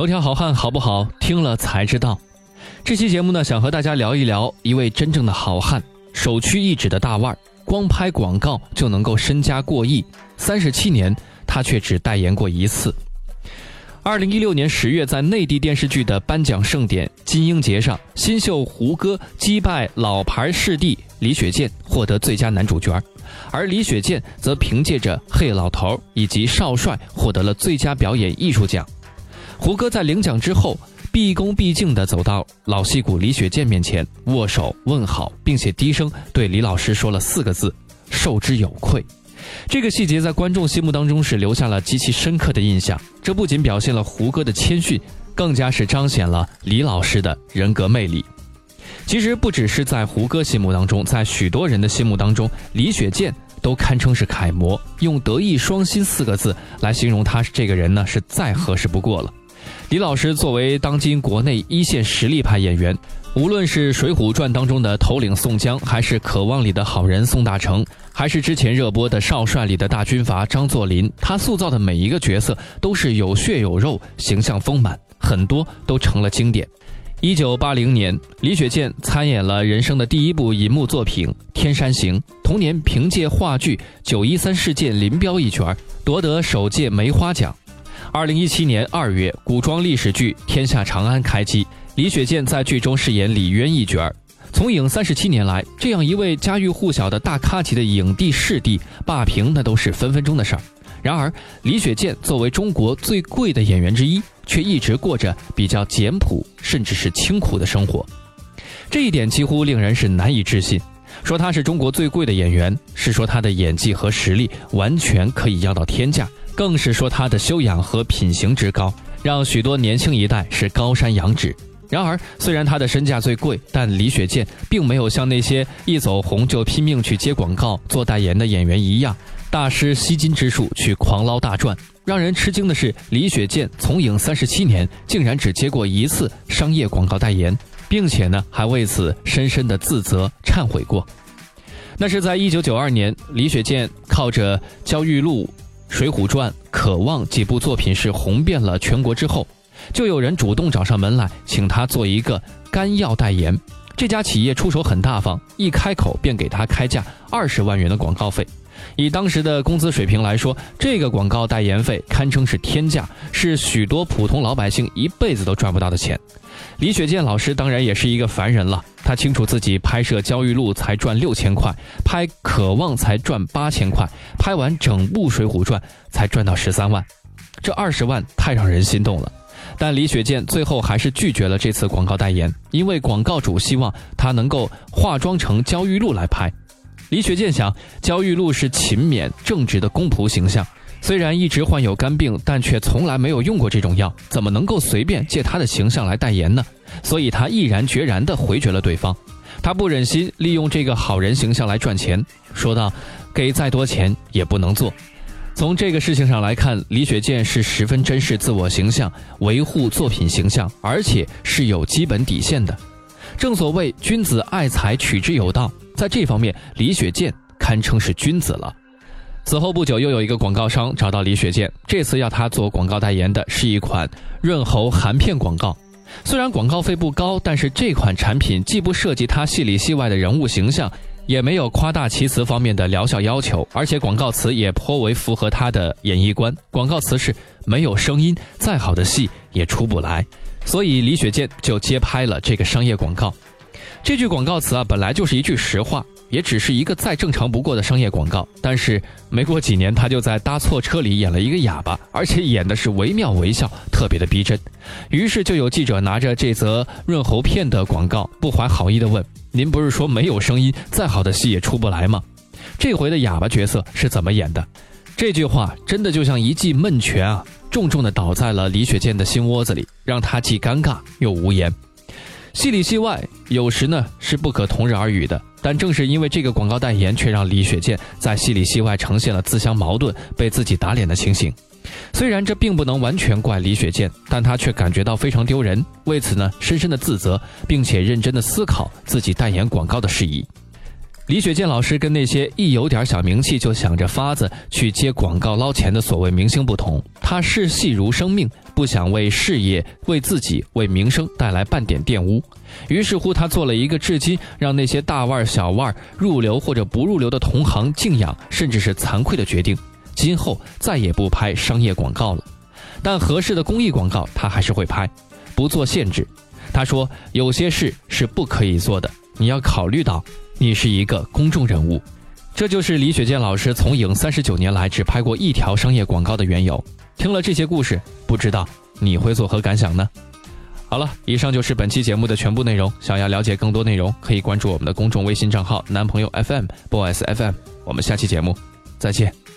头条好汉好不好？听了才知道。这期节目呢，想和大家聊一聊一位真正的好汉，首屈一指的大腕儿，光拍广告就能够身家过亿，三十七年他却只代言过一次。二零一六年十月，在内地电视剧的颁奖盛典金鹰节上，新秀胡歌击败老牌视帝李雪健，获得最佳男主角，而李雪健则凭借着《嘿老头》以及《少帅》获得了最佳表演艺术奖。胡歌在领奖之后，毕恭毕敬地走到老戏骨李雪健面前，握手问好，并且低声对李老师说了四个字：“受之有愧。”这个细节在观众心目当中是留下了极其深刻的印象。这不仅表现了胡歌的谦逊，更加是彰显了李老师的人格魅力。其实不只是在胡歌心目当中，在许多人的心目当中，李雪健都堪称是楷模。用“德艺双馨”四个字来形容他这个人呢，是再合适不过了。李老师作为当今国内一线实力派演员。无论是《水浒传》当中的头领宋江，还是《渴望》里的好人宋大成，还是之前热播的《少帅》里的大军阀张作霖，他塑造的每一个角色都是有血有肉，形象丰满，很多都成了经典。一九八零年，李雪健参演了人生的第一部银幕作品《天山行》，同年凭借话剧《九一三事件》林彪一角夺得首届梅花奖。二零一七年二月，古装历史剧《天下长安》开机。李雪健在剧中饰演李渊一角儿，从影三十七年来，这样一位家喻户晓的大咖级的影帝视帝霸屏，那都是分分钟的事儿。然而，李雪健作为中国最贵的演员之一，却一直过着比较简朴，甚至是清苦的生活。这一点几乎令人是难以置信。说他是中国最贵的演员，是说他的演技和实力完全可以要到天价，更是说他的修养和品行之高，让许多年轻一代是高山仰止。然而，虽然他的身价最贵，但李雪健并没有像那些一走红就拼命去接广告、做代言的演员一样，大施吸金之术去狂捞大赚。让人吃惊的是，李雪健从影三十七年，竟然只接过一次商业广告代言，并且呢，还为此深深的自责忏悔过。那是在一九九二年，李雪健靠着《焦裕禄》《水浒传》《渴望》几部作品是红遍了全国之后。就有人主动找上门来，请他做一个肝药代言。这家企业出手很大方，一开口便给他开价二十万元的广告费。以当时的工资水平来说，这个广告代言费堪称是天价，是许多普通老百姓一辈子都赚不到的钱。李雪健老师当然也是一个凡人了，他清楚自己拍摄《焦裕禄》才赚六千块，拍《渴望》才赚八千块，拍完整部《水浒传》才赚到十三万，这二十万太让人心动了。但李雪健最后还是拒绝了这次广告代言，因为广告主希望他能够化妆成焦裕禄来拍。李雪健想，焦裕禄是勤勉正直的公仆形象，虽然一直患有肝病，但却从来没有用过这种药，怎么能够随便借他的形象来代言呢？所以他毅然决然地回绝了对方。他不忍心利用这个好人形象来赚钱，说道：“给再多钱也不能做。”从这个事情上来看，李雪健是十分珍视自我形象、维护作品形象，而且是有基本底线的。正所谓君子爱财，取之有道，在这方面，李雪健堪称是君子了。此后不久，又有一个广告商找到李雪健，这次要他做广告代言的是一款润喉含片广告。虽然广告费不高，但是这款产品既不涉及他戏里戏外的人物形象。也没有夸大其词方面的疗效要求，而且广告词也颇为符合他的演绎观。广告词是“没有声音，再好的戏也出不来”，所以李雪健就接拍了这个商业广告。这句广告词啊，本来就是一句实话。也只是一个再正常不过的商业广告，但是没过几年，他就在搭错车里演了一个哑巴，而且演的是惟妙惟肖，特别的逼真。于是就有记者拿着这则润喉片的广告，不怀好意的问：“您不是说没有声音，再好的戏也出不来吗？”这回的哑巴角色是怎么演的？这句话真的就像一记闷拳啊，重重的倒在了李雪健的心窝子里，让他既尴尬又无言。戏里戏外，有时呢是不可同日而语的。但正是因为这个广告代言，却让李雪健在戏里戏外呈现了自相矛盾、被自己打脸的情形。虽然这并不能完全怪李雪健，但他却感觉到非常丢人。为此呢，深深的自责，并且认真的思考自己代言广告的事宜。李雪健老师跟那些一有点小名气就想着法子去接广告捞钱的所谓明星不同，他视戏如生命，不想为事业、为自己、为名声带来半点玷污。于是乎，他做了一个至今让那些大腕儿小腕儿入流或者不入流的同行敬仰，甚至是惭愧的决定：今后再也不拍商业广告了。但合适的公益广告他还是会拍，不做限制。他说：“有些事是不可以做的，你要考虑到。”你是一个公众人物，这就是李雪健老师从影三十九年来只拍过一条商业广告的缘由。听了这些故事，不知道你会作何感想呢？好了，以上就是本期节目的全部内容。想要了解更多内容，可以关注我们的公众微信账号“男朋友 FM boys FM”。我们下期节目再见。